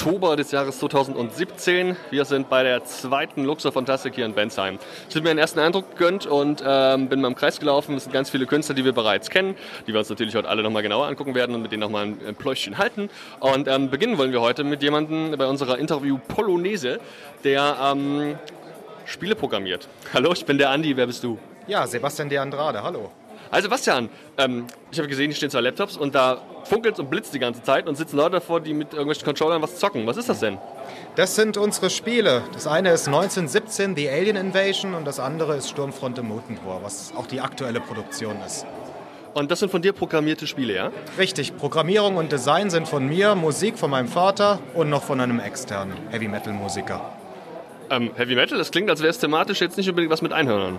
Oktober des Jahres 2017. Wir sind bei der zweiten Luxor Fantastik hier in Bensheim. Ich habe mir einen ersten Eindruck gegönnt und ähm, bin mal im Kreis gelaufen. Es sind ganz viele Künstler, die wir bereits kennen, die wir uns natürlich heute alle nochmal genauer angucken werden und mit denen nochmal ein Pläuschchen halten. Und ähm, beginnen wollen wir heute mit jemandem bei unserer Interview Polonaise, der ähm, Spiele programmiert. Hallo, ich bin der Andi, wer bist du? Ja, Sebastian De Andrade, hallo. Also Bastian, ähm, ich habe gesehen, hier stehen zwei Laptops und da funkelt und blitzt die ganze Zeit und sitzen Leute davor, die mit irgendwelchen Controllern was zocken. Was ist das denn? Das sind unsere Spiele. Das eine ist 1917 The Alien Invasion und das andere ist Sturmfront im Mutentor, was auch die aktuelle Produktion ist. Und das sind von dir programmierte Spiele, ja? Richtig, Programmierung und Design sind von mir, Musik von meinem Vater und noch von einem externen Heavy Metal Musiker. Ähm, Heavy Metal, das klingt, als wäre es thematisch jetzt nicht unbedingt was mit Einhörnern.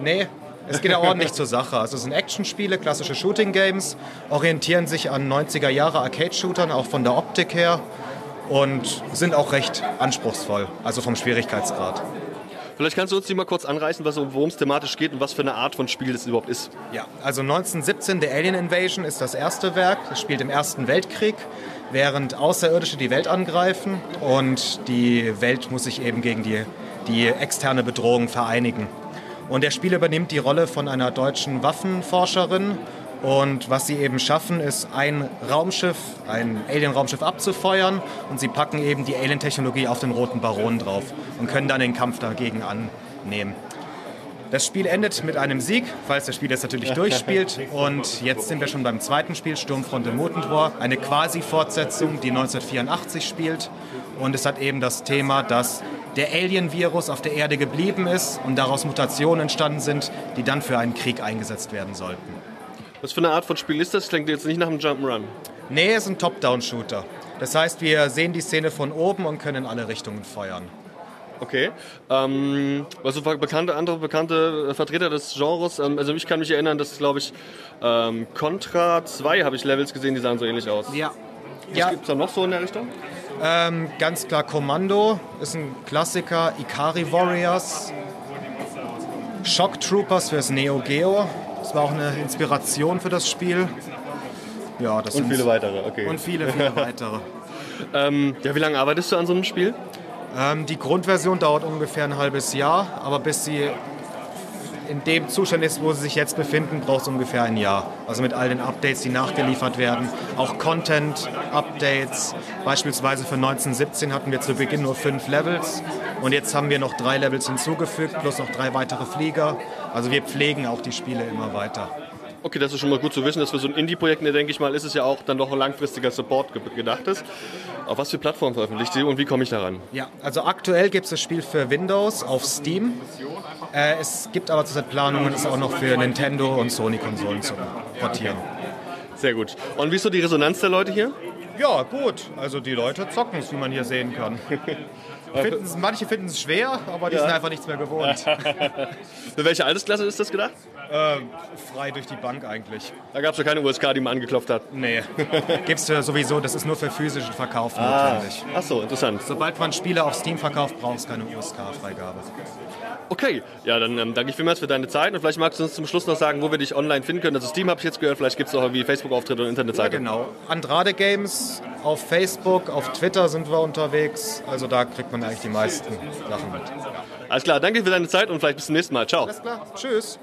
Nee, es geht ja ordentlich zur Sache. Also es sind Actionspiele, klassische Shooting Games, orientieren sich an 90er Jahre Arcade-Shootern, auch von der Optik her und sind auch recht anspruchsvoll, also vom Schwierigkeitsgrad. Vielleicht kannst du uns die mal kurz anreißen, worum es thematisch geht und was für eine Art von Spiel das überhaupt ist. Ja, also 1917, The Alien Invasion ist das erste Werk. Das spielt im Ersten Weltkrieg, während Außerirdische die Welt angreifen und die Welt muss sich eben gegen die, die externe Bedrohung vereinigen. Und der Spiel übernimmt die Rolle von einer deutschen Waffenforscherin. Und was sie eben schaffen, ist ein Raumschiff, ein Alien-Raumschiff abzufeuern. Und sie packen eben die Alien-Technologie auf den Roten Baron drauf und können dann den Kampf dagegen annehmen. Das Spiel endet mit einem Sieg, falls das Spiel jetzt natürlich durchspielt. Und jetzt sind wir schon beim zweiten Spiel, Sturmfront im Motentor. Eine Quasi-Fortsetzung, die 1984 spielt. Und es hat eben das Thema, dass der Alien-Virus auf der Erde geblieben ist und daraus Mutationen entstanden sind, die dann für einen Krieg eingesetzt werden sollten. Was für eine Art von Spiel ist das? Klingt jetzt nicht nach einem Jump'n'Run. Nee, es ist ein Top-Down-Shooter. Das heißt, wir sehen die Szene von oben und können in alle Richtungen feuern. Okay. Ähm, also bekannte, andere bekannte Vertreter des Genres, ähm, also ich kann mich erinnern, dass, glaube ich, ähm, Contra 2 habe ich Levels gesehen, die sahen so ähnlich aus. Ja. Was ja. gibt es da noch so in der Richtung? Ähm, ganz klar Kommando ist ein Klassiker, Ikari Warriors, Shock Troopers fürs Neo Geo. Das war auch eine Inspiration für das Spiel. Ja, das und viele weitere, okay. Und viele, viele weitere. ähm, ja, wie lange arbeitest du an so einem Spiel? Ähm, die Grundversion dauert ungefähr ein halbes Jahr, aber bis sie in dem Zustand ist, wo sie sich jetzt befinden, braucht es ungefähr ein Jahr. Also mit all den Updates, die nachgeliefert werden. Auch Content-Updates. Beispielsweise für 1917 hatten wir zu Beginn nur fünf Levels. Und jetzt haben wir noch drei Levels hinzugefügt, plus noch drei weitere Flieger. Also wir pflegen auch die Spiele immer weiter. Okay, das ist schon mal gut zu wissen, dass für so ein Indie-Projekt, denke ich mal, ist es ja auch dann doch ein langfristiger Support gedacht ist. Auf was für Plattformen veröffentlicht ihr und wie komme ich daran? Ja, also aktuell gibt es das Spiel für Windows auf Steam. Äh, es gibt aber zurzeit Planungen, es auch noch für Nintendo und Sony-Konsolen zu portieren. Sehr gut. Und wie ist so die Resonanz der Leute hier? Ja, gut. Also die Leute zocken es, wie man hier sehen kann. Finden's, manche finden es schwer, aber die ja. sind einfach nichts mehr gewohnt. Für welche Altersklasse ist das gedacht? Äh, frei durch die Bank eigentlich. Da gab es ja keine USK, die man angeklopft hat? Nee. Gibt es ja sowieso, das ist nur für physischen Verkauf ah. notwendig. Ach so, interessant. Sobald man Spiele auf Steam verkauft, braucht es keine USK-Freigabe. Okay, ja, dann ähm, danke ich vielmals für deine Zeit und vielleicht magst du uns zum Schluss noch sagen, wo wir dich online finden können. Also Steam habe ich jetzt gehört, vielleicht gibt es auch irgendwie Facebook-Auftritte und Internetseite. Ja, genau. Andrade Games auf Facebook, auf Twitter sind wir unterwegs. Also da kriegt man eigentlich die meisten Sachen mit. Alles klar, danke für deine Zeit und vielleicht bis zum nächsten Mal. Ciao. Alles klar, tschüss.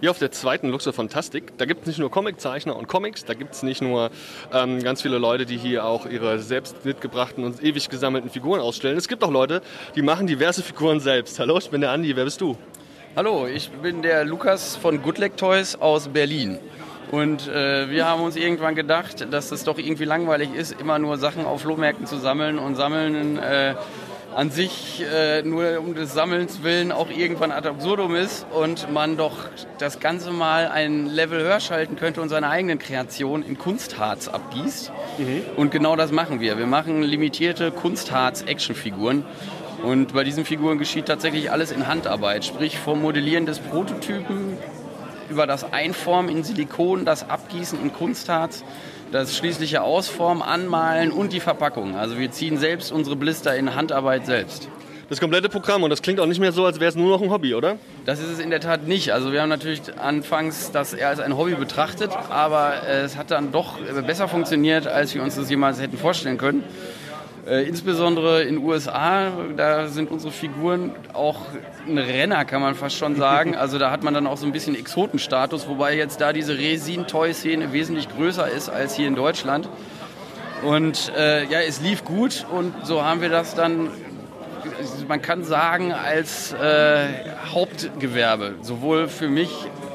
Hier auf der zweiten Luxor Fantastik, da gibt es nicht nur Comiczeichner und Comics, da gibt es nicht nur ähm, ganz viele Leute, die hier auch ihre selbst mitgebrachten und ewig gesammelten Figuren ausstellen. Es gibt auch Leute, die machen diverse Figuren selbst. Hallo, ich bin der Andi, wer bist du? Hallo, ich bin der Lukas von Goodleg Toys aus Berlin. Und äh, wir haben uns irgendwann gedacht, dass es doch irgendwie langweilig ist, immer nur Sachen auf Flohmärkten zu sammeln und sammeln äh, an sich äh, nur um des Sammelns willen auch irgendwann ad absurdum ist und man doch das Ganze mal ein Level höher schalten könnte und seine eigenen Kreationen in Kunstharz abgießt. Mhm. Und genau das machen wir. Wir machen limitierte Kunstharz-Actionfiguren. Und bei diesen Figuren geschieht tatsächlich alles in Handarbeit, sprich vom Modellieren des Prototypen über das Einformen in Silikon, das Abgießen in Kunstharz das schließliche Ausformen, Anmalen und die Verpackung. Also wir ziehen selbst unsere Blister in Handarbeit selbst. das komplette Programm und das klingt auch nicht mehr so, als wäre es nur noch ein Hobby, oder? Das ist es in der Tat nicht. Also wir haben natürlich anfangs das eher als ein Hobby betrachtet, aber es hat dann doch besser funktioniert, als wir uns das jemals hätten vorstellen können. Äh, insbesondere in den USA, da sind unsere Figuren auch ein Renner, kann man fast schon sagen. Also da hat man dann auch so ein bisschen Exotenstatus, wobei jetzt da diese Resin-Toy-Szene wesentlich größer ist als hier in Deutschland. Und äh, ja, es lief gut und so haben wir das dann, man kann sagen, als äh, Hauptgewerbe, sowohl für mich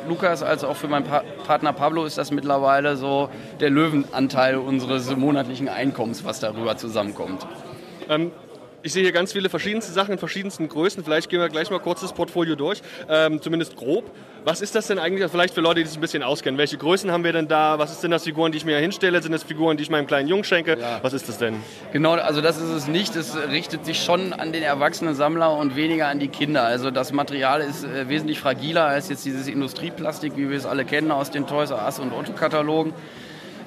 Lukas als auch für meinen pa Partner Pablo ist das mittlerweile so der Löwenanteil unseres monatlichen Einkommens, was darüber zusammenkommt. Ähm, ich sehe hier ganz viele verschiedenste Sachen in verschiedensten Größen. Vielleicht gehen wir gleich mal kurz das Portfolio durch, ähm, zumindest grob. Was ist das denn eigentlich, vielleicht für Leute, die sich ein bisschen auskennen? Welche Größen haben wir denn da? Was ist denn das Figuren, die ich mir hinstelle? Sind das Figuren, die ich meinem kleinen Jungen schenke? Ja. Was ist das denn? Genau, also das ist es nicht. Es richtet sich schon an den erwachsenen Sammler und weniger an die Kinder. Also das Material ist äh, wesentlich fragiler als jetzt dieses Industrieplastik, wie wir es alle kennen aus den Toys R Us und Otto-Katalogen.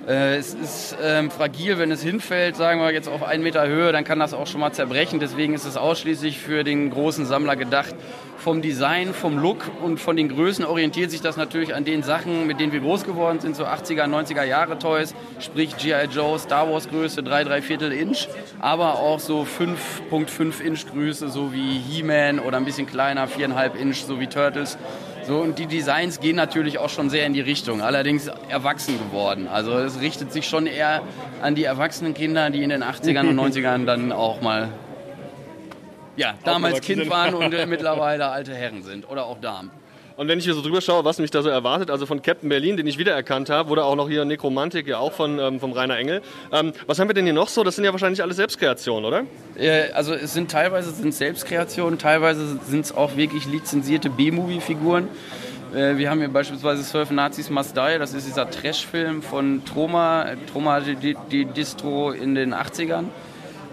Äh, es ist ähm, fragil, wenn es hinfällt, sagen wir jetzt auf einen Meter Höhe, dann kann das auch schon mal zerbrechen. Deswegen ist es ausschließlich für den großen Sammler gedacht. Vom Design, vom Look und von den Größen orientiert sich das natürlich an den Sachen, mit denen wir groß geworden sind, so 80er, 90er Jahre Toys, sprich G.I. Joe, Star Wars Größe, 3, 3 Viertel Inch, aber auch so 5.5 Inch Größe, so wie He-Man oder ein bisschen kleiner, 4,5 Inch, so wie Turtles. So, und die Designs gehen natürlich auch schon sehr in die Richtung, allerdings erwachsen geworden. Also es richtet sich schon eher an die erwachsenen Kinder, die in den 80ern und 90ern dann auch mal ja, damals Kind waren und äh, mittlerweile alte Herren sind oder auch Damen. Und wenn ich hier so drüber schaue, was mich da so erwartet, also von Captain Berlin, den ich wiedererkannt habe, oder auch noch hier Nekromantik, ja auch von ähm, vom Rainer Engel. Ähm, was haben wir denn hier noch so? Das sind ja wahrscheinlich alles Selbstkreationen, oder? Äh, also es sind teilweise sind Selbstkreationen, teilweise sind es auch wirklich lizenzierte B-Movie-Figuren. Äh, wir haben hier beispielsweise Surf Nazis Must Die, das ist dieser Trash-Film von Troma, Troma die, die Distro in den 80ern.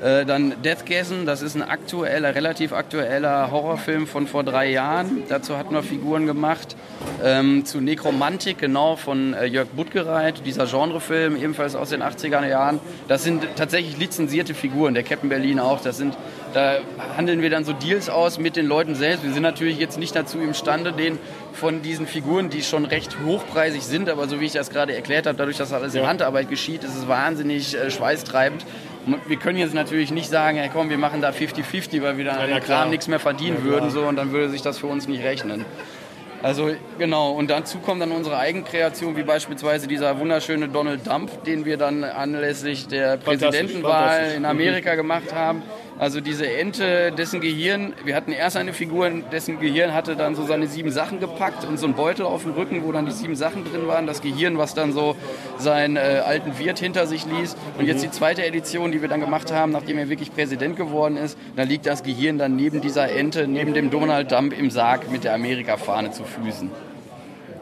Äh, dann Deathgasm, das ist ein aktueller, relativ aktueller Horrorfilm von vor drei Jahren. Dazu hatten wir Figuren gemacht. Ähm, zu Nekromantik, genau, von äh, Jörg Buttgereit, dieser Genrefilm, ebenfalls aus den 80er Jahren. Das sind tatsächlich lizenzierte Figuren, der Captain Berlin auch. Das sind, da handeln wir dann so Deals aus mit den Leuten selbst. Wir sind natürlich jetzt nicht dazu imstande, den von diesen Figuren, die schon recht hochpreisig sind, aber so wie ich das gerade erklärt habe, dadurch, dass alles in Handarbeit geschieht, ist es wahnsinnig äh, schweißtreibend. Wir können jetzt natürlich nicht sagen, hey, komm, wir machen da 50-50, weil wir dann an ja, Kram nichts mehr verdienen ja, würden so, und dann würde sich das für uns nicht rechnen. Also genau, und dazu kommt dann unsere Eigenkreation, wie beispielsweise dieser wunderschöne Donald Dump, den wir dann anlässlich der Präsidentenwahl in Amerika gemacht haben. Also diese Ente, dessen Gehirn, wir hatten erst eine Figur, dessen Gehirn hatte dann so seine sieben Sachen gepackt und so einen Beutel auf dem Rücken, wo dann die sieben Sachen drin waren. Das Gehirn, was dann so seinen äh, alten Wirt hinter sich ließ. Und jetzt die zweite Edition, die wir dann gemacht haben, nachdem er wirklich Präsident geworden ist, da liegt das Gehirn dann neben dieser Ente, neben dem Donald Dump im Sarg mit der Amerika-Fahne zu Füßen.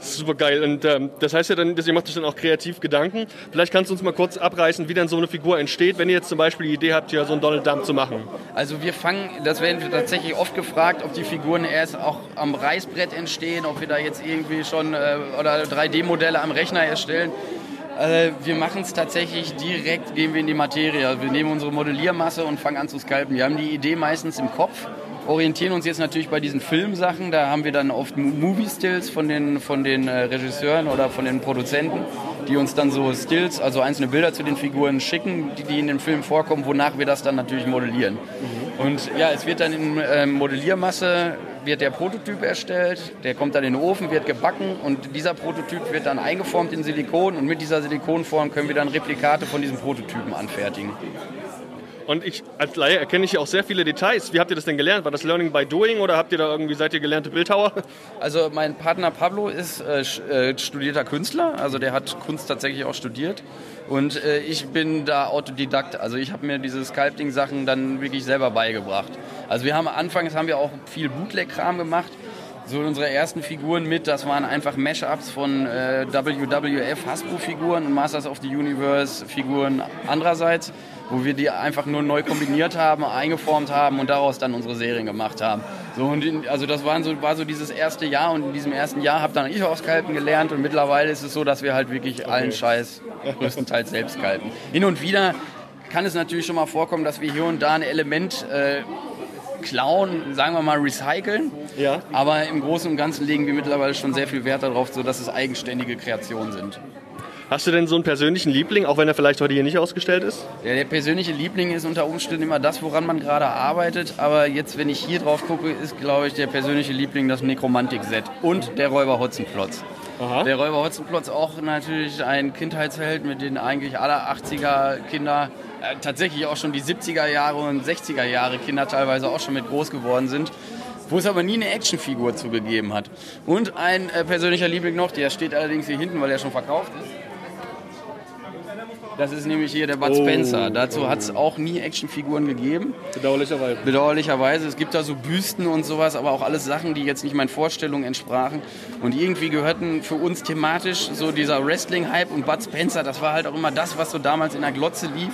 Super geil. Und ähm, das heißt ja dann, ihr macht euch dann auch kreativ Gedanken. Vielleicht kannst du uns mal kurz abreißen, wie dann so eine Figur entsteht, wenn ihr jetzt zum Beispiel die Idee habt, hier so einen Donald Dump zu machen. Also wir fangen, das werden wir tatsächlich oft gefragt, ob die Figuren erst auch am Reißbrett entstehen, ob wir da jetzt irgendwie schon äh, oder 3D-Modelle am Rechner erstellen. Äh, wir machen es tatsächlich direkt, gehen wir in die Materie. Also wir nehmen unsere Modelliermasse und fangen an zu skalpen. Wir haben die Idee meistens im Kopf orientieren uns jetzt natürlich bei diesen Filmsachen. Da haben wir dann oft Movie-Stills von den, von den äh, Regisseuren oder von den Produzenten, die uns dann so Stills, also einzelne Bilder zu den Figuren schicken, die, die in dem Film vorkommen, wonach wir das dann natürlich modellieren. Mhm. Und ja, es wird dann in äh, Modelliermasse wird der Prototyp erstellt, der kommt dann in den Ofen, wird gebacken und dieser Prototyp wird dann eingeformt in Silikon und mit dieser Silikonform können wir dann Replikate von diesen Prototypen anfertigen. Und ich als Laie erkenne ich auch sehr viele Details. Wie habt ihr das denn gelernt? War das Learning by Doing oder habt ihr da irgendwie, seid ihr gelernte Bildhauer? Also mein Partner Pablo ist äh, äh, studierter Künstler, also der hat Kunst tatsächlich auch studiert. Und äh, ich bin da Autodidakt, also ich habe mir diese Sculpting-Sachen dann wirklich selber beigebracht. Also wir haben anfangs haben wir auch viel Bootleg-Kram gemacht. So unsere ersten Figuren mit, das waren einfach Mashups von äh, WWF Hasbro-Figuren und Masters of the Universe-Figuren andererseits wo wir die einfach nur neu kombiniert haben, eingeformt haben und daraus dann unsere Serien gemacht haben. So, und in, also das waren so, war so dieses erste Jahr und in diesem ersten Jahr habe dann ich auch Skalpen gelernt und mittlerweile ist es so, dass wir halt wirklich okay. allen Scheiß größtenteils selbst skalpen. Hin und wieder kann es natürlich schon mal vorkommen, dass wir hier und da ein Element äh, klauen, sagen wir mal recyceln. Ja. Aber im Großen und Ganzen legen wir mittlerweile schon sehr viel Wert darauf, sodass es eigenständige Kreationen sind. Hast du denn so einen persönlichen Liebling, auch wenn er vielleicht heute hier nicht ausgestellt ist? Ja, der persönliche Liebling ist unter Umständen immer das, woran man gerade arbeitet. Aber jetzt, wenn ich hier drauf gucke, ist, glaube ich, der persönliche Liebling das Nekromantik-Set und der Räuber Hotzenplotz. Aha. Der Räuber Hotzenplotz auch natürlich ein Kindheitsheld, mit dem eigentlich alle 80er Kinder, äh, tatsächlich auch schon die 70er Jahre und 60er Jahre Kinder teilweise auch schon mit groß geworden sind. Wo es aber nie eine Actionfigur zugegeben hat. Und ein äh, persönlicher Liebling noch, der steht allerdings hier hinten, weil er schon verkauft ist. Das ist nämlich hier der Bud Oh. Spencer. Dazu hat es auch nie Actionfiguren gegeben. Bedauerlicherweise. Bedauerlicherweise. Es gibt da so Büsten und sowas, aber auch alles Sachen, die jetzt nicht meinen Vorstellungen entsprachen. Und irgendwie gehörten für uns thematisch so dieser Wrestling-Hype und Bud Spencer, das war halt auch immer das, was so damals in der Glotze lief,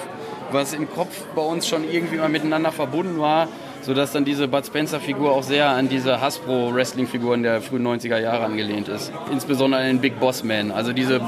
was im Kopf bei uns schon irgendwie mal miteinander verbunden war, sodass dann diese Bud Spencer-Figur auch sehr an diese Hasbro-Wrestling-Figuren der frühen 90er Jahre angelehnt ist. Insbesondere an den Big Boss Man. Also diese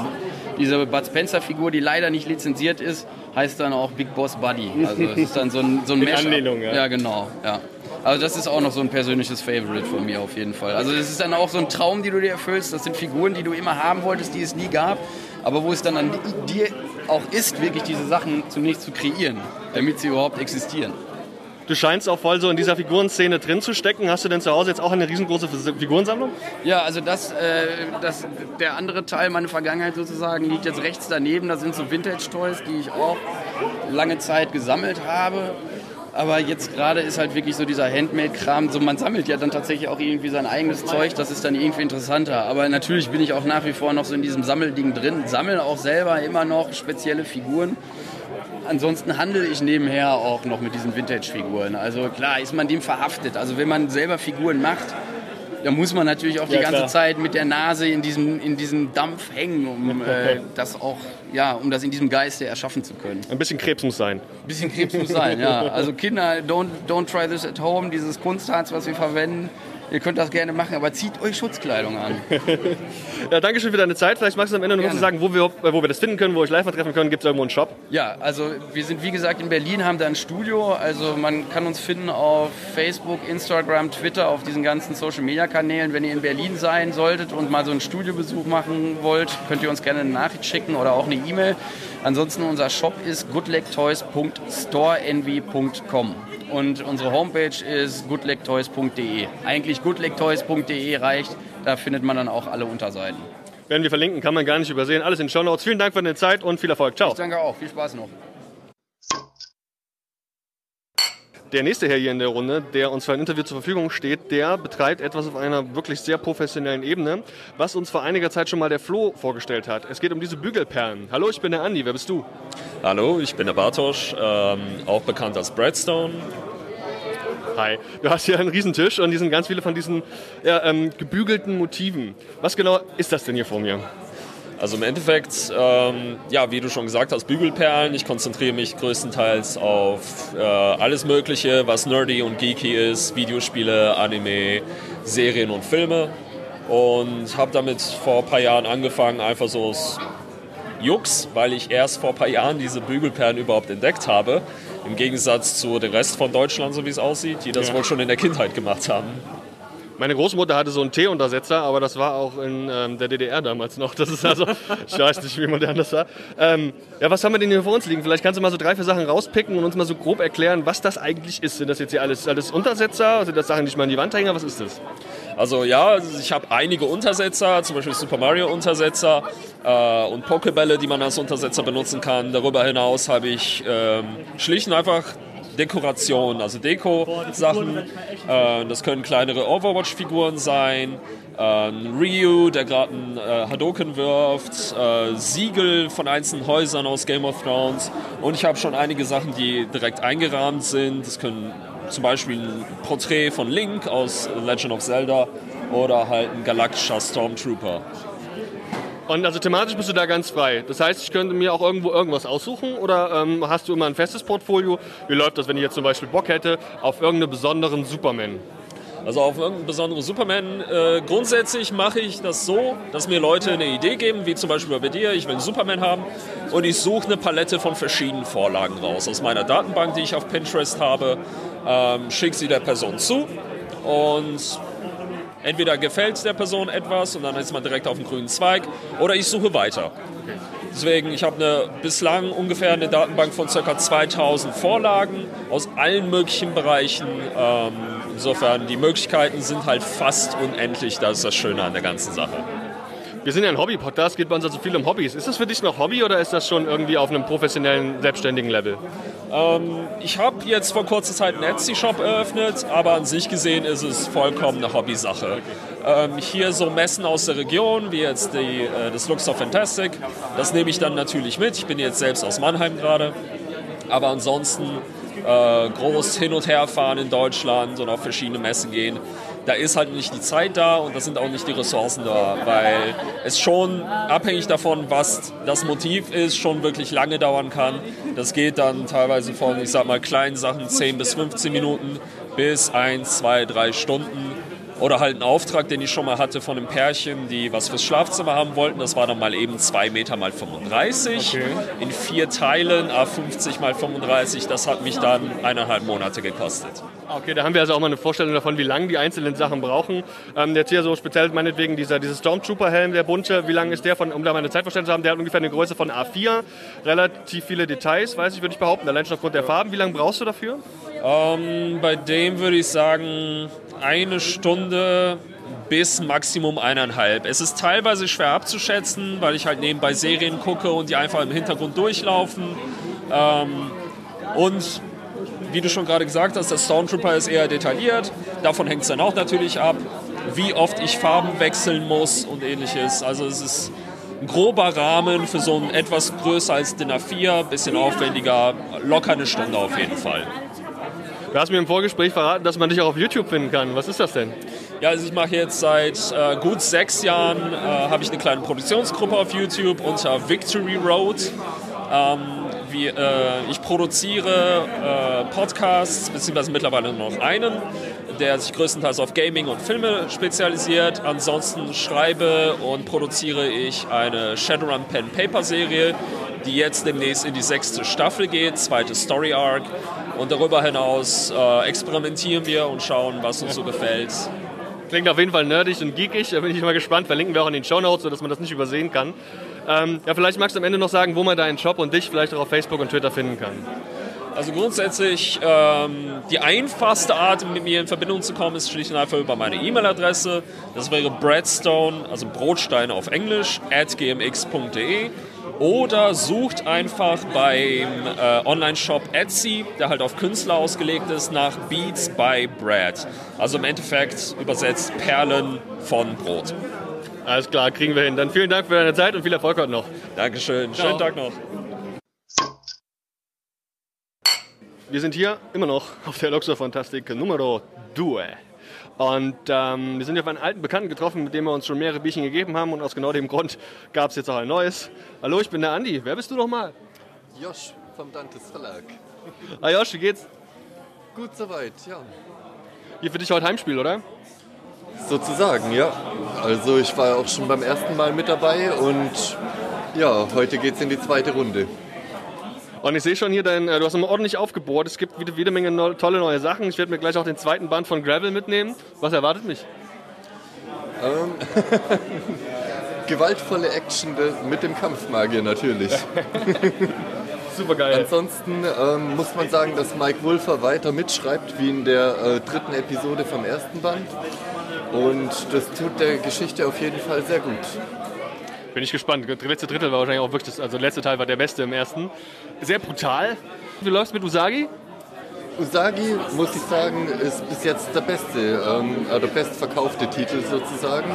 diese Bud Spencer-Figur, die leider nicht lizenziert ist, heißt dann auch Big Boss Buddy. Also es ist dann so ein, so ein In Mashup. Anlehnung, ja. Ja, genau. Ja. Also das ist auch noch so ein persönliches Favorite von mir auf jeden Fall. Also das ist dann auch so ein Traum, den du dir erfüllst. Das sind Figuren, die du immer haben wolltest, die es nie gab. Aber wo es dann an dir auch ist, wirklich diese Sachen zunächst zu kreieren, damit sie überhaupt existieren. Du scheinst auch voll so in dieser Figurenszene drin zu stecken. Hast du denn zu Hause jetzt auch eine riesengroße Figurensammlung? Ja, also das, äh, das, der andere Teil, meine Vergangenheit sozusagen, liegt jetzt rechts daneben. Das sind so Vintage-Toys, die ich auch lange Zeit gesammelt habe. Aber jetzt gerade ist halt wirklich so dieser Handmade-Kram, so man sammelt ja dann tatsächlich auch irgendwie sein eigenes Zeug, das ist dann irgendwie interessanter. Aber natürlich bin ich auch nach wie vor noch so in diesem Sammelding drin, sammle auch selber immer noch spezielle Figuren. Ansonsten handle ich nebenher auch noch mit diesen Vintage-Figuren. Also klar ist man dem verhaftet. Also wenn man selber Figuren macht, dann muss man natürlich auch die Ja, ganze klar. Zeit mit der Nase in diesem, in diesem Dampf hängen, um äh, das auch, ja, um das in diesem Geiste erschaffen zu können. Ein bisschen Krebs muss sein. Ein bisschen Krebs muss sein, ja. Also Kinder, don't, don't try this at home, dieses Kunstharz, was wir verwenden. Ihr könnt das gerne machen, aber zieht euch Schutzkleidung an. Ja, danke schön für deine Zeit. Vielleicht magst du am Ende noch sagen, wo wir, wo wir das finden können, wo wir euch live mal treffen können. Gibt es irgendwo einen Shop? Ja, also wir sind wie gesagt in Berlin, haben da ein Studio. Also man kann uns finden auf Facebook, Instagram, Twitter, auf diesen ganzen Social Media Kanälen. Wenn ihr in Berlin sein solltet und mal so einen Studiobesuch machen wollt, könnt ihr uns gerne eine Nachricht schicken oder auch eine E-Mail. Ansonsten unser Shop ist goodlegtoys.storenvy.com und unsere Homepage ist goodlegtoys.de. Eigentlich goodlegtoys.de reicht, da findet man dann auch alle Unterseiten. Werden wir verlinken, kann man gar nicht übersehen. Alles in Show Notes. Vielen Dank für deine Zeit und viel Erfolg. Ciao. Ich danke auch, viel Spaß noch. Der nächste Herr hier in der Runde, der uns für ein Interview zur Verfügung steht, der betreibt etwas auf einer wirklich sehr professionellen Ebene, was uns vor einiger Zeit schon mal der Flo vorgestellt hat. Es geht um diese Bügelperlen. Hallo, ich bin der Andi. Wer bist du? Hallo, ich bin der Bartosz, ähm, auch bekannt als Breadstone. Hi. Du hast hier einen Riesentisch und hier sind ganz viele von diesen ja, ähm, gebügelten Motiven. Was genau ist das denn hier vor mir? Also im Endeffekt, ähm, ja, wie du schon gesagt hast, Bügelperlen. Ich konzentriere mich größtenteils auf äh, alles Mögliche, was nerdy und geeky ist. Videospiele, Anime, Serien und Filme. Und habe damit vor ein paar Jahren angefangen, einfach so aus Jux, weil ich erst vor ein paar Jahren diese Bügelperlen überhaupt entdeckt habe. Im Gegensatz zu dem Rest von Deutschland, so wie es aussieht, die das Ja. wohl schon in der Kindheit gemacht haben. Meine Großmutter hatte so einen T-Untersetzer, aber das war auch in ähm, der DDR damals noch. Das ist also, ich weiß nicht, wie modern das war. Ähm, ja, was haben wir denn hier vor uns liegen? Vielleicht kannst du mal so drei, vier Sachen rauspicken und uns mal so grob erklären, was das eigentlich ist. Sind das jetzt hier alles, alles Untersetzer? Sind das Sachen, die ich mal an die Wand hänge? Was ist das? Also ja, ich habe einige Untersetzer, zum Beispiel Super Mario Untersetzer äh, und Pokebälle, die man als Untersetzer benutzen kann. Darüber hinaus habe ich ähm, schlicht und einfach Dekoration, also Deko-Sachen. Äh, das können kleinere Overwatch-Figuren sein. Äh, Ryu, der gerade einen äh, Hadoken wirft, äh, Siegel von einzelnen Häusern aus Game of Thrones und ich habe schon einige Sachen, die direkt eingerahmt sind. Das können zum Beispiel ein Porträt von Link aus Legend of Zelda oder halt ein galaktischer Stormtrooper. Und also thematisch bist du da ganz frei. Das heißt, ich könnte mir auch irgendwo irgendwas aussuchen oder ähm, hast du immer ein festes Portfolio? Wie läuft das, wenn ich jetzt zum Beispiel Bock hätte auf irgendeinen besonderen Superman? Also auf irgendeinen besonderen Superman. Äh, grundsätzlich mache ich das so, dass mir Leute eine Idee geben, wie zum Beispiel bei dir, ich will einen Superman haben und ich suche eine Palette von verschiedenen Vorlagen raus aus meiner Datenbank, die ich auf Pinterest habe, ähm, schicke sie der Person zu und entweder gefällt der Person etwas und dann ist man direkt auf dem grünen Zweig oder ich suche weiter. Deswegen, ich habe eine, bislang ungefähr eine Datenbank von ca. 2000 Vorlagen aus allen möglichen Bereichen. Ähm, insofern, die Möglichkeiten sind halt fast unendlich. Das ist das Schöne an der ganzen Sache. Wir sind ja ein Hobby-Podcast, geht bei uns also viel um Hobbys. Ist das für dich noch Hobby oder ist das schon irgendwie auf einem professionellen, selbstständigen Level? Ähm, ich habe jetzt vor kurzer Zeit einen Etsy-Shop eröffnet, aber an sich gesehen ist es vollkommen eine Hobbysache. Ähm, hier so Messen aus der Region, wie jetzt die, äh, das Luxor Fantastic, das nehme ich dann natürlich mit. Ich bin jetzt selbst aus Mannheim gerade. Aber ansonsten äh, groß hin und her fahren in Deutschland und auf verschiedene Messen gehen da ist halt nicht die Zeit da und da sind auch nicht die Ressourcen da, weil es schon abhängig davon, was das Motiv ist, schon wirklich lange dauern kann. Das geht dann teilweise von, ich sag mal, kleinen Sachen 10 bis 15 Minuten bis 1, 2, 3 Stunden oder halt ein Auftrag, den ich schon mal hatte von einem Pärchen, die was fürs Schlafzimmer haben wollten. Das war dann mal eben 2 Meter mal 35 okay. in vier Teilen, A50 mal 35. Das hat mich dann eineinhalb Monate gekostet. Okay, da haben wir also auch mal eine Vorstellung davon, wie lange die einzelnen Sachen brauchen. Ähm, jetzt hier so speziell meinetwegen dieser, dieser Stormtrooper-Helm, der bunte, wie lang ist der, von, um da mal eine Zeitverständnis zu haben, der hat ungefähr eine Größe von A4, relativ viele Details, weiß ich, würde ich behaupten, allein schon aufgrund der Farben. Wie lange brauchst du dafür? Ähm, bei dem würde ich sagen, eine Stunde bis Maximum eineinhalb. Es ist teilweise schwer abzuschätzen, weil ich halt nebenbei Serien gucke und die einfach im Hintergrund durchlaufen. Ähm, und wie du schon gerade gesagt hast, der Stormtrooper ist eher detailliert. Davon hängt es dann auch natürlich ab, wie oft ich Farben wechseln muss und ähnliches. Also es ist ein grober Rahmen für so ein etwas größer als DIN A4, bisschen aufwendiger, locker eine Stunde auf jeden Fall. Du hast mir im Vorgespräch verraten, dass man dich auch auf YouTube finden kann. Was ist das denn? Ja, also ich mache jetzt seit äh, gut sechs Jahren äh, habe ich eine kleine Produktionsgruppe auf YouTube unter Victory Road. Ähm, wie, äh, ich produziere äh, Podcasts, beziehungsweise mittlerweile nur noch einen, der sich größtenteils auf Gaming und Filme spezialisiert. Ansonsten schreibe und produziere ich eine Shadowrun Pen Paper Serie, die jetzt demnächst in die sechste Staffel geht, zweite Story Arc. Und darüber hinaus äh, experimentieren wir und schauen, was uns so gefällt. Klingt auf jeden Fall nerdig und geekig. Da bin ich mal gespannt. Verlinken wir auch in den Show Notes, sodass man das nicht übersehen kann. Ähm, ja, vielleicht magst du am Ende noch sagen, wo man deinen Shop und dich vielleicht auch auf Facebook und Twitter finden kann. Also grundsätzlich ähm, die einfachste Art, mit mir in Verbindung zu kommen, ist schlicht und einfach über meine E-Mail-Adresse. Das wäre breadstone, also Brotstein auf Englisch, at gmx.de. Oder sucht einfach beim äh, Online-Shop Etsy, der halt auf Künstler ausgelegt ist, nach Beats by Bread. Also im Endeffekt übersetzt Perlen von Brot. Alles klar, kriegen wir hin. Dann vielen Dank für deine Zeit und viel Erfolg heute noch. Dankeschön. Ciao. Schönen Tag noch. Wir sind hier immer noch auf der Luxor Fantastik Numero 2. Und ähm, wir sind auf einen alten Bekannten getroffen, mit dem wir uns schon mehrere Bierchen gegeben haben. Und aus genau dem Grund gab es jetzt auch ein neues. Hallo, ich bin der Andi. Wer bist du nochmal? Josh vom Dantes Verlag. Ah Josh, wie geht's? Gut soweit, ja. Hier für dich heute Heimspiel, oder? Sozusagen, ja. Also ich war auch schon beim ersten Mal mit dabei und ja, heute geht's in die zweite Runde. Und ich sehe schon hier, dein, äh, du hast immer ordentlich aufgebohrt. Es gibt wieder, jede Menge no tolle neue Sachen. Ich werde mir gleich auch den zweiten Band von Gravel mitnehmen. Was erwartet mich? Ähm, gewaltvolle Action mit dem Kampfmagier natürlich. Super geil. Ansonsten ähm, muss man sagen, dass Mike Wulfer weiter mitschreibt wie in der äh, dritten Episode vom ersten Band. Und das tut der Geschichte auf jeden Fall sehr gut. Bin ich gespannt. Der letzte Drittel war wahrscheinlich auch wirklich, das, also der letzte Teil war der beste im ersten. Sehr brutal. Wie läufst mit Usagi? Usagi, muss ich sagen, ist bis jetzt der beste, ähm, der bestverkaufte Titel sozusagen.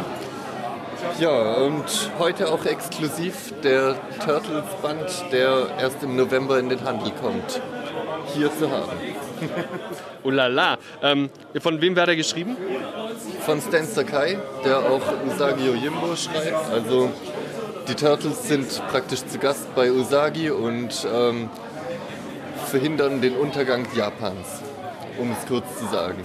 Ja, und heute auch exklusiv der Turtles-Band, der erst im November in den Handel kommt, hier zu haben. oh la la. Ähm, von wem wäre der geschrieben? Von Stan Sakai, der auch Usagi Yojimbo schreibt. Also die Turtles sind praktisch zu Gast bei Usagi und ähm, verhindern den Untergang Japans, um es kurz zu sagen.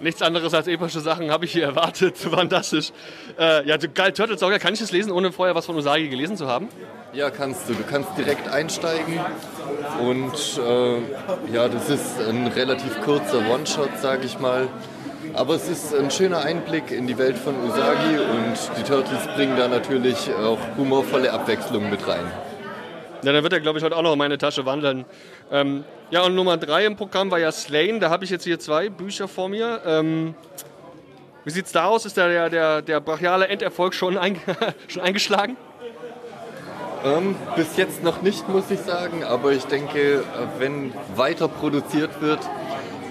nichts anderes als epische Sachen habe ich hier erwartet. Fantastisch. Äh, ja, geil, Turtle Saga. Kann ich das lesen, ohne vorher was von Usagi gelesen zu haben? Ja, kannst du. Du kannst direkt einsteigen und äh, ja, das ist ein relativ kurzer One-Shot, sage ich mal. Aber es ist ein schöner Einblick in die Welt von Usagi und die Turtles bringen da natürlich auch humorvolle Abwechslung mit rein. Ja, dann wird er, glaube ich, heute auch noch in meine Tasche wandeln. Ähm, ja, und Nummer drei im Programm war ja Slain. Da habe ich jetzt hier zwei Bücher vor mir. Ähm, wie es da aus? Ist da der, der, der brachiale Enderfolg schon, ein, schon eingeschlagen? Ähm, bis jetzt noch nicht, muss ich sagen. Aber ich denke, wenn weiter produziert wird,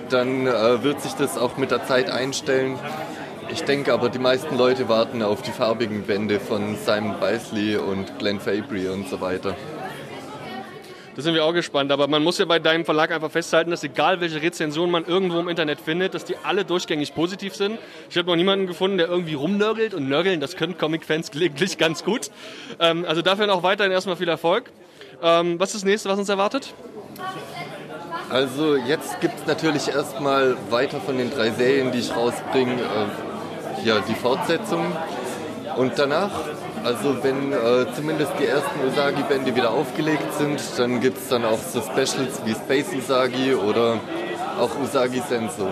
dann äh, wird sich das auch mit der Zeit einstellen. Ich denke aber, die meisten Leute warten auf die farbigen Bände von Simon Beisley und Glenn Fabry und so weiter. Da sind wir auch gespannt. Aber man muss ja bei deinem Verlag einfach festhalten, dass egal welche Rezension man irgendwo im Internet findet, dass die alle durchgängig positiv sind. Ich habe noch niemanden gefunden, der irgendwie rumnörgelt. Und nörgeln, das können Comic-Fans gelegentlich ganz gut. Ähm, also dafür noch weiterhin erstmal viel Erfolg. Ähm, was ist das nächste, was uns erwartet? Also jetzt gibt es natürlich erstmal weiter von den drei Serien, die ich rausbringe, äh, ja, die Fortsetzung. Und danach, also wenn äh, zumindest die ersten Usagi-Bände wieder aufgelegt sind, dann gibt es dann auch so Specials wie Space Usagi oder auch Usagi Senso.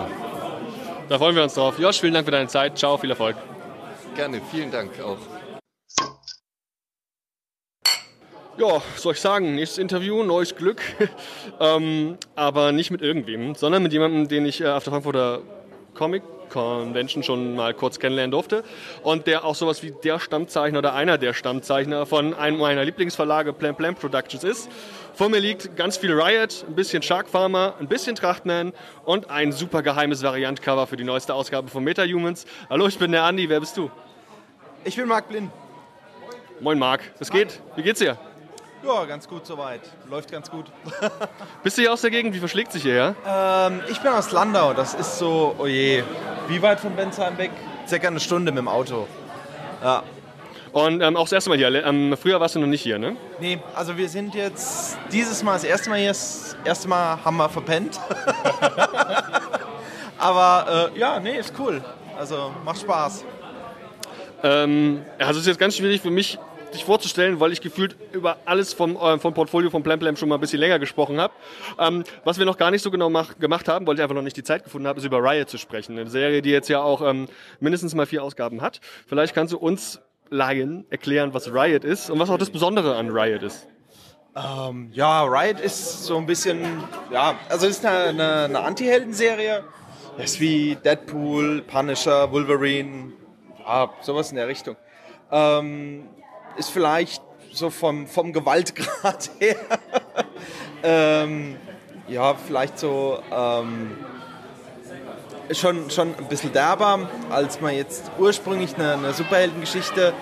Da freuen wir uns drauf. Josh, vielen Dank für deine Zeit. Ciao, viel Erfolg. Gerne, vielen Dank auch. Ja, soll ich sagen, nächstes Interview, neues Glück. ähm, aber nicht mit irgendwem, sondern mit jemandem, den ich äh, auf der Frankfurter Comic Convention schon mal kurz kennenlernen durfte. Und der auch sowas wie der Stammzeichner oder einer der Stammzeichner von einem meiner Lieblingsverlage, Plan Plan Productions ist. Vor mir liegt ganz viel Riot, ein bisschen Shark Farmer, ein bisschen Trachtman und ein super geheimes Variantcover für die neueste Ausgabe von MetaHumans. Hallo, ich bin der Andi, wer bist du? Ich bin Marc Blind. Moin Marc, was geht? Wie geht's dir? Ja, ganz gut soweit. Läuft ganz gut. Bist du hier aus der Gegend? Wie verschlägt sich hierher? Ähm, ich bin aus Landau. Das ist so, oh je, wie weit von Bensheim weg? Circa eine Stunde mit dem Auto. Ja. Und ähm, auch das erste Mal hier. Ähm, früher warst du noch nicht hier, ne? Nee, also wir sind jetzt dieses Mal das erste Mal hier. Das erste Mal haben wir verpennt. Aber äh, ja, nee, ist cool. Also macht Spaß. Ähm, also es ist jetzt ganz schwierig für mich, dich vorzustellen, weil ich gefühlt über alles vom, äh, vom Portfolio von Plam schon mal ein bisschen länger gesprochen habe. Ähm, was wir noch gar nicht so genau mach, gemacht haben, weil ich einfach noch nicht die Zeit gefunden habe, ist über Riot zu sprechen. Eine Serie, die jetzt ja auch ähm, mindestens mal vier Ausgaben hat. Vielleicht kannst du uns Laien erklären, was Riot ist und was auch das Besondere an Riot ist. Ähm, ja, Riot ist so ein bisschen, ja, also ist eine, eine, eine Anti-Helden-Serie. Ist wie Deadpool, Punisher, Wolverine, ja, sowas in der Richtung. Ähm, ist vielleicht so vom, vom Gewaltgrad her, ähm, ja, vielleicht so ähm, schon, schon ein bisschen derber, als man jetzt ursprünglich eine, eine Superheldengeschichte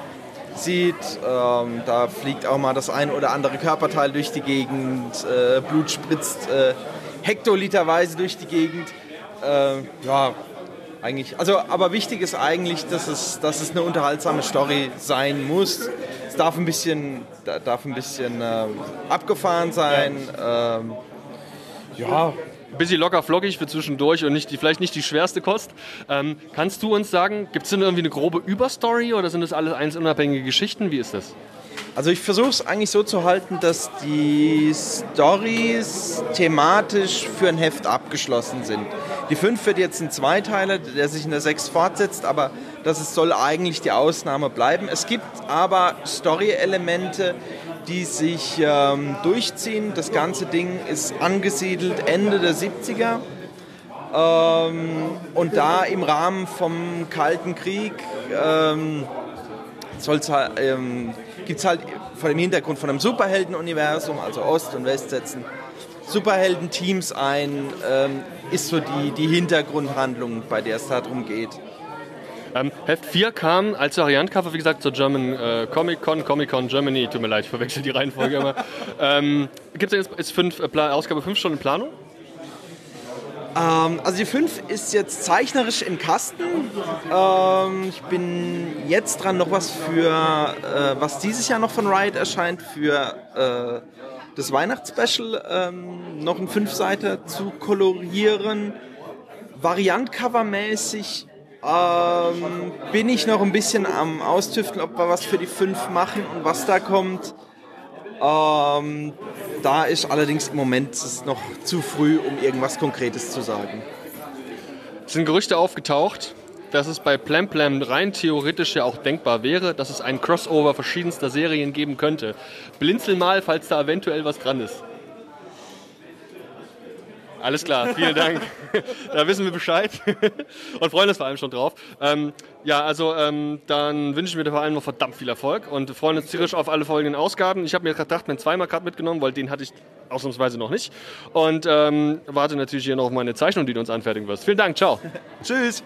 sieht. Ähm, da fliegt auch mal das ein oder andere Körperteil durch die Gegend, äh, Blut spritzt äh, hektoliterweise durch die Gegend. Äh, ja, eigentlich. Also, aber wichtig ist eigentlich, dass es, dass es eine unterhaltsame Story sein muss darf ein bisschen, darf ein bisschen äh, abgefahren sein. Ähm, ja. Ein bisschen locker flockig für zwischendurch und nicht die, vielleicht nicht die schwerste Kost. Ähm, kannst du uns sagen, gibt es denn irgendwie eine grobe Überstory oder sind das alles eins unabhängige Geschichten? Wie ist das? Also ich versuche es eigentlich so zu halten, dass die Stories thematisch für ein Heft abgeschlossen sind. Die 5 wird jetzt ein Zweiteiler, der sich in der 6 fortsetzt, aber das soll eigentlich die Ausnahme bleiben. Es gibt aber Story-Elemente, die sich ähm, durchziehen. Das ganze Ding ist angesiedelt Ende der 70er. Ähm, und da im Rahmen vom Kalten Krieg ähm, ähm, gibt es halt vor dem Hintergrund von einem Superheldenuniversum, also Ost und West setzen Superhelden-Teams ein, ähm, ist so die, die Hintergrundhandlung, bei der es darum geht. Ähm, Heft 4 kam als Variantcover, wie gesagt, zur German äh, Comic Con, Comic Con Germany. Tut mir leid, ich verwechsel die Reihenfolge immer. ähm, Gibt es jetzt ist fünf, äh, Ausgabe 5 schon in Planung? Ähm, also die 5 ist jetzt zeichnerisch im Kasten. Ähm, ich bin jetzt dran, noch was für, äh, was dieses Jahr noch von Riot erscheint, für äh, das Weihnachtsspecial ähm, noch einen Fünfseiter zu kolorieren. Variant-Cover-mäßig ähm, bin ich noch ein bisschen am Austüfteln, ob wir was für die 5 machen und was da kommt. Ähm, da ist allerdings im Moment noch zu früh, um irgendwas Konkretes zu sagen. Es sind Gerüchte aufgetaucht, dass es bei Plam Plam rein theoretisch ja auch denkbar wäre, dass es ein Crossover verschiedenster Serien geben könnte. Blinzel mal, falls da eventuell was dran ist. Alles klar, vielen Dank. da wissen wir Bescheid und freuen uns vor allem schon drauf. Ähm, ja, also ähm, dann wünsche ich mir vor allem noch verdammt viel Erfolg und freuen uns tierisch auf alle folgenden Ausgaben. Ich habe mir gedacht, mein zweimal gerade mitgenommen, weil den hatte ich ausnahmsweise noch nicht. Und ähm, warte natürlich hier noch auf meine Zeichnung, die du uns anfertigen wirst. Vielen Dank, ciao. Tschüss!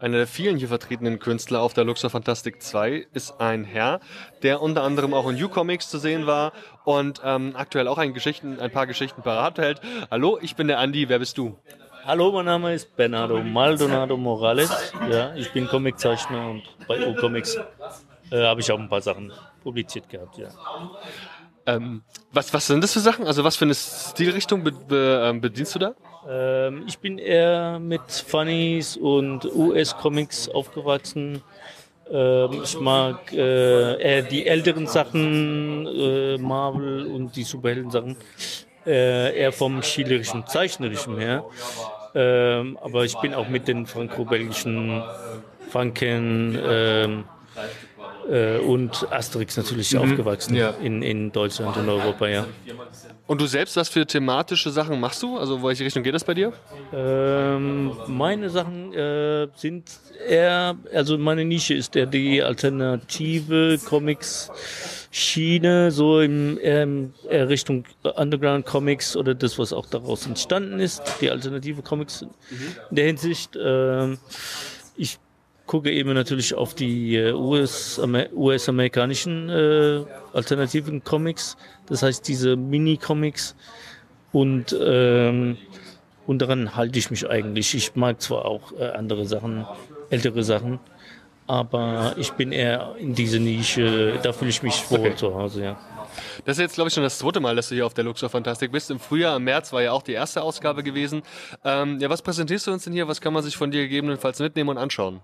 Einer der vielen hier vertretenen Künstler auf der Luxor Fantastic 2 ist ein Herr, der unter anderem auch in New Comics zu sehen war und ähm, aktuell auch ein, Geschichten, ein paar Geschichten parat hält. Hallo, ich bin der Andi, wer bist du? Hallo, mein Name ist Bernardo Maldonado Morales. Ja, ich bin Comiczeichner und bei O-Comics äh, habe ich auch ein paar Sachen publiziert gehabt. Ja. Ähm, was, was sind das für Sachen? Also was für eine Stilrichtung be, be, ähm, bedienst du da? Ähm, ich bin eher mit Funnies und US-Comics aufgewachsen. Ähm, ich mag äh, eher die älteren Sachen, äh, Marvel und die Superhelden-Sachen, äh, eher vom schielerischen, zeichnerischen her. Ähm, aber ich bin auch mit den franco-belgischen Franken ähm, äh, und Asterix natürlich aufgewachsen Ja. in, in Deutschland und Europa, ja. Und du selbst, was für thematische Sachen machst du? Also welche Richtung geht das bei dir? Ähm, meine Sachen äh, sind eher, also meine Nische ist eher die alternative Comics Schiene, so im, im- eher Richtung Underground Comics oder das, was auch daraus entstanden ist, die alternative Comics in der Hinsicht. Ähm, ich gucke eben natürlich auf die äh, US -Amer- US-amerikanischen äh, alternativen Comics, das heißt diese Mini-Comics und ähm, und daran halte ich mich eigentlich. Ich mag zwar auch äh, andere Sachen, ältere Sachen, aber ich bin eher in diese Nische, da fühle ich mich wohl Okay. zu Hause, ja. Das ist jetzt, glaube ich, schon das zweite Mal, dass du hier auf der Luxor Fantastik bist. Im Frühjahr, im März war ja auch die erste Ausgabe gewesen. Ähm, ja, was präsentierst du uns denn hier? Was kann man sich von dir gegebenenfalls mitnehmen und anschauen?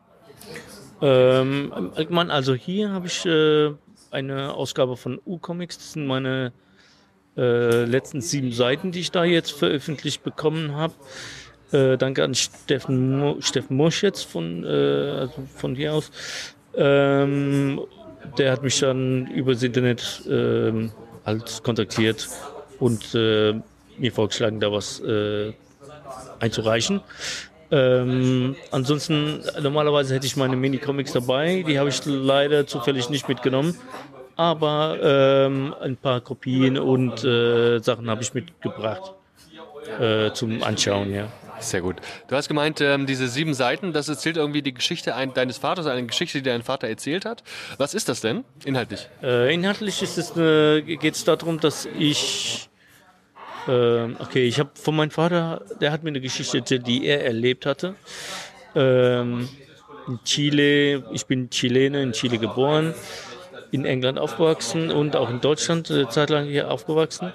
Ähm, im Allgemeinen, also hier habe ich äh, eine Ausgabe von U-Comics, das sind meine äh, letzten sieben Seiten, die ich da jetzt veröffentlicht bekommen habe. Äh, danke an Steffen, Mo Steffen Mosch jetzt von, äh, also von hier aus. Ähm, der hat mich dann übers Internet ähm, halt kontaktiert und äh, mir vorgeschlagen, da was äh, einzureichen. Ähm, ansonsten, normalerweise hätte ich meine Mini-Comics dabei, die habe ich leider zufällig nicht mitgenommen. Aber ähm, ein paar Kopien und äh, Sachen habe ich mitgebracht äh, zum Anschauen, ja. Sehr gut. Du hast gemeint, ähm, diese sieben Seiten, das erzählt irgendwie die Geschichte ein, deines Vaters, eine Geschichte, die dein Vater erzählt hat. Was ist das denn inhaltlich? Äh, inhaltlich geht es darum, dass ich ähm, okay, ich habe von meinem Vater, der hat mir eine Geschichte erzählt, die er erlebt hatte. Ähm, in Chile, ich bin Chilene, in Chile geboren, in England aufgewachsen und auch in Deutschland eine Zeit lang hier aufgewachsen.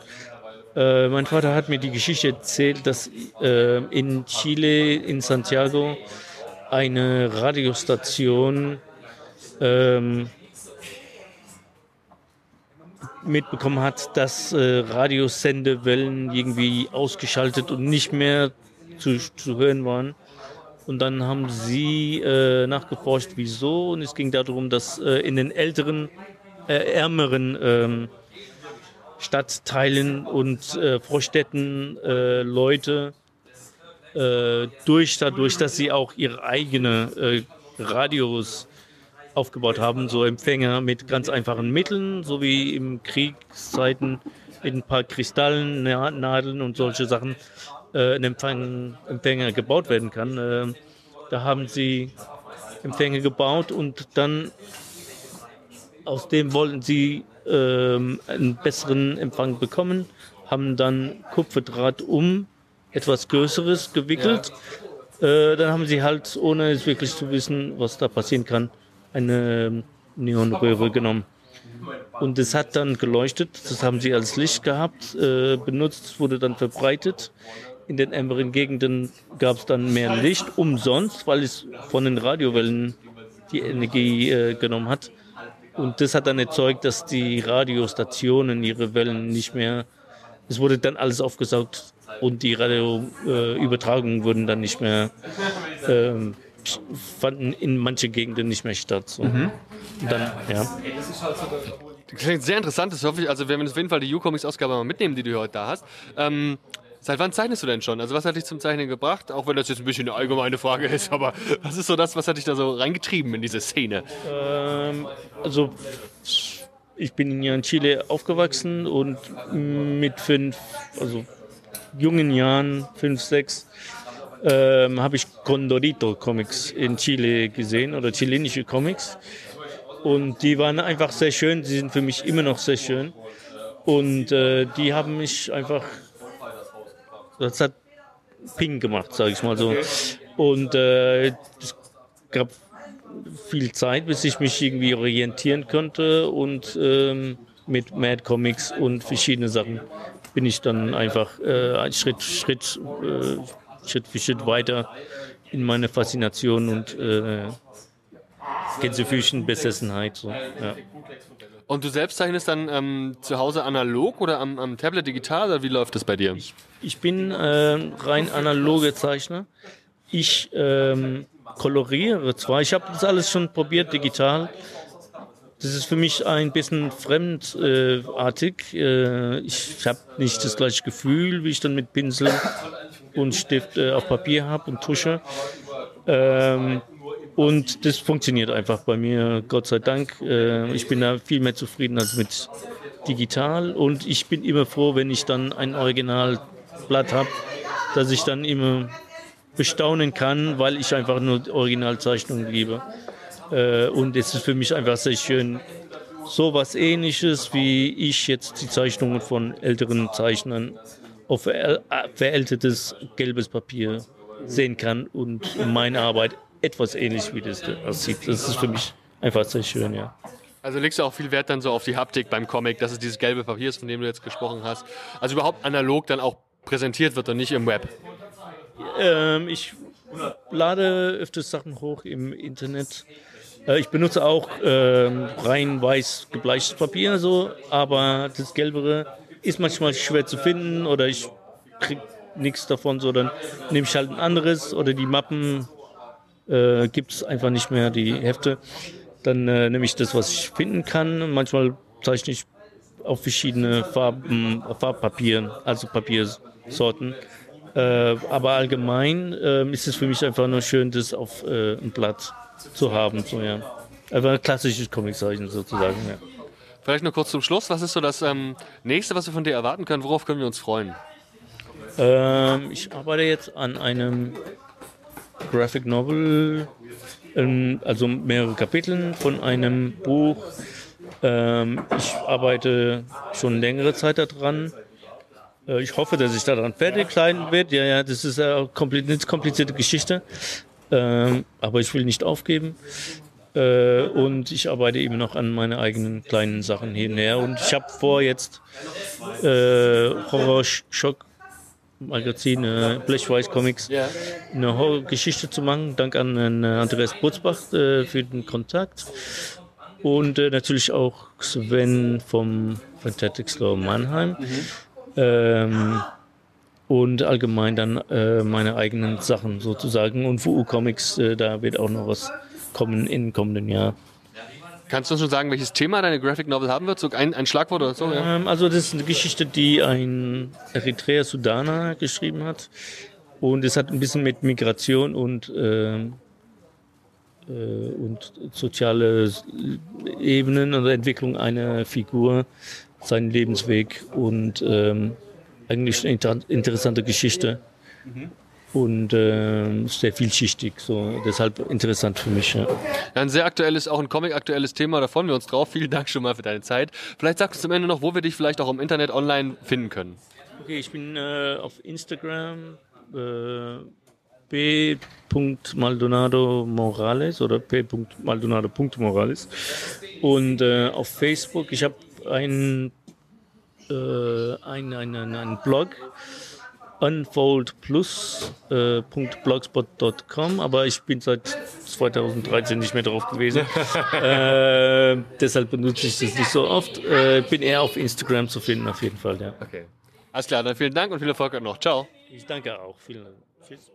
Äh, mein Vater hat mir die Geschichte erzählt, dass äh, in Chile, in Santiago, eine Radiostation ähm, mitbekommen hat, dass äh, Radiosendewellen irgendwie ausgeschaltet und nicht mehr zu, zu hören waren. Und dann haben sie äh, nachgeforscht, wieso. Und es ging darum, dass äh, in den älteren, äh, ärmeren ähm, Stadtteilen und äh, Vorstädten äh, Leute äh, durch dadurch, dass sie auch ihre eigene Radios aufgebaut haben, so Empfänger mit ganz einfachen Mitteln, so wie im Kriegszeiten mit ein paar Kristallen, Na- Nadeln und solche Sachen äh, ein Empfang, Empfänger gebaut werden kann. Äh, da haben sie Empfänger gebaut und dann aus dem wollten sie ähm, einen besseren Empfang bekommen, haben dann Kupferdraht um etwas Größeres gewickelt. Äh, dann haben sie halt, ohne es wirklich zu wissen, was da passieren kann, eine Neonröhre genommen. Und das hat dann geleuchtet, das haben sie als Licht gehabt, äh, benutzt, wurde dann verbreitet. In den ärmeren Gegenden gab es dann mehr Licht, umsonst, weil es von den Radiowellen die Energie äh, genommen hat. Und das hat dann erzeugt, dass die Radiostationen ihre Wellen nicht mehr, es wurde dann alles aufgesaugt und die Radioübertragungen äh, wurden dann nicht mehr, ähm, fanden in manchen Gegenden nicht mehr statt. So. Mhm. Dann, ja. Das klingt sehr interessant, das hoffe ich. Also, wir werden auf jeden Fall die U-Comics-Ausgabe mal mitnehmen, die du heute da hast. Ähm, Seit wann zeichnest du denn schon? Also was hat dich zum Zeichnen gebracht? Auch wenn das jetzt ein bisschen eine allgemeine Frage ist, aber was ist so das, was hat dich da so reingetrieben in diese Szene? Ähm, also ich bin ja in Chile aufgewachsen und mit fünf, also jungen Jahren, fünf, sechs, ähm, habe ich Condorito Comics in Chile gesehen oder chilenische Comics. Und die waren einfach sehr schön, die sind für mich immer noch sehr schön. Und äh, die haben mich einfach das hat Ping gemacht, sage ich mal so. Und äh, es gab viel Zeit, bis ich mich irgendwie orientieren konnte und ähm, mit Mad Comics und verschiedene Sachen bin ich dann einfach äh, Schritt, Schritt, äh, Schritt für Schritt weiter in meine Faszination und äh, Gänsefüßchen Besessenheit. So, ja. Und du selbst zeichnest dann ähm, zu Hause analog oder am, am, Tablet digital oder wie läuft das bei dir? Ich, ich bin äh, rein analoge Zeichner. Ich ähm, koloriere zwar, ich habe das alles schon probiert digital. Das ist für mich ein bisschen fremdartig. Äh, ich habe nicht das gleiche Gefühl, wie ich dann mit Pinsel und Stift äh, auf Papier habe und Tusche. Ähm, und das funktioniert einfach bei mir, Gott sei Dank. Äh, ich bin da viel mehr zufrieden als mit digital. Und ich bin immer froh, wenn ich dann ein Originalblatt habe, dass ich dann immer bestaunen kann, weil ich einfach nur Originalzeichnungen gebe. Äh, und es ist für mich einfach sehr schön, so was ähnliches, wie ich jetzt die Zeichnungen von älteren Zeichnern auf verältetes gelbes Papier sehen kann und meine Arbeit etwas ähnlich wie das aussieht. Das ist für mich einfach sehr schön, ja. Also legst du auch viel Wert dann so auf die Haptik beim Comic, dass es dieses gelbe Papier ist, von dem du jetzt gesprochen hast. Also überhaupt analog dann auch präsentiert wird und nicht im Web. Ähm, ich lade öfters Sachen hoch im Internet. Äh, ich benutze auch ähm, rein weiß gebleichtes Papier, so, aber das Gelbere ist manchmal schwer zu finden oder ich krieg nichts davon, so dann nehme ich halt ein anderes oder die Mappen äh, gibt es einfach nicht mehr die Hefte. Dann äh, nehme ich das, was ich finden kann. Manchmal zeichne ich auf verschiedene Farben, Farbpapieren, also Papiersorten. Äh, aber allgemein äh, ist es für mich einfach nur schön, das auf äh, ein Blatt zu haben. So, ja. Einfach ein klassisches Comiczeichen sozusagen. Ja. Vielleicht noch kurz zum Schluss. Was ist so das ähm, nächste, was wir von dir erwarten können? Worauf können wir uns freuen? Ähm, ich arbeite jetzt an einem Graphic Novel, ähm, also mehrere Kapiteln von einem Buch. Ähm, ich arbeite schon längere Zeit daran. Äh, ich hoffe, dass ich daran fertig sein werde. Ja, ja, das ist eine komplizierte Geschichte. Ähm, aber ich will nicht aufgeben. Äh, und ich arbeite eben noch an meine eigenen kleinen Sachen hier und her. Und ich habe vor, jetzt äh, Horror-Schock Magazin äh, Blechweiß Comics eine Horrorgeschichte zu machen. Dank an äh, Andreas Butzbach äh, für den Kontakt. Und äh, natürlich auch Sven vom Fantastic Store Mannheim. Mhm. Ähm, und allgemein dann äh, meine eigenen Sachen sozusagen. Und für U-Comics, äh, da wird auch noch was kommen im kommenden Jahr. Kannst du schon sagen, welches Thema deine Graphic Novel haben wird? So ein, ein Schlagwort oder so? Ja? Ähm, also das ist eine Geschichte, die ein Eritreer Sudaner geschrieben hat. Und es hat ein bisschen mit Migration und, äh, äh, und soziale Ebenen und Entwicklung einer Figur, seinen Lebensweg und ähm, eigentlich eine interessante Geschichte. Mhm und äh, sehr vielschichtig. So, deshalb interessant für mich. Ja. ja. ein sehr aktuelles, auch ein Comic-aktuelles Thema, da freuen wir uns drauf. Vielen Dank schon mal für deine Zeit. Vielleicht sagst du zum Ende noch, wo wir dich vielleicht auch im Internet online finden können. Okay, ich bin äh, auf Instagram, äh, p.maldonado Morales oder p.maldonado.morales. Und äh, auf Facebook, ich habe einen, äh, einen, einen, einen Blog, unfoldplus.blogspot.com, aber ich bin seit 2013 nicht mehr drauf gewesen. äh, deshalb benutze ich das nicht so oft. Äh, bin eher auf Instagram zu finden, auf jeden Fall, ja. Okay. Alles klar, dann vielen Dank und viel Erfolg noch. Ciao. Ich danke auch. Vielen Dank. Tschüss.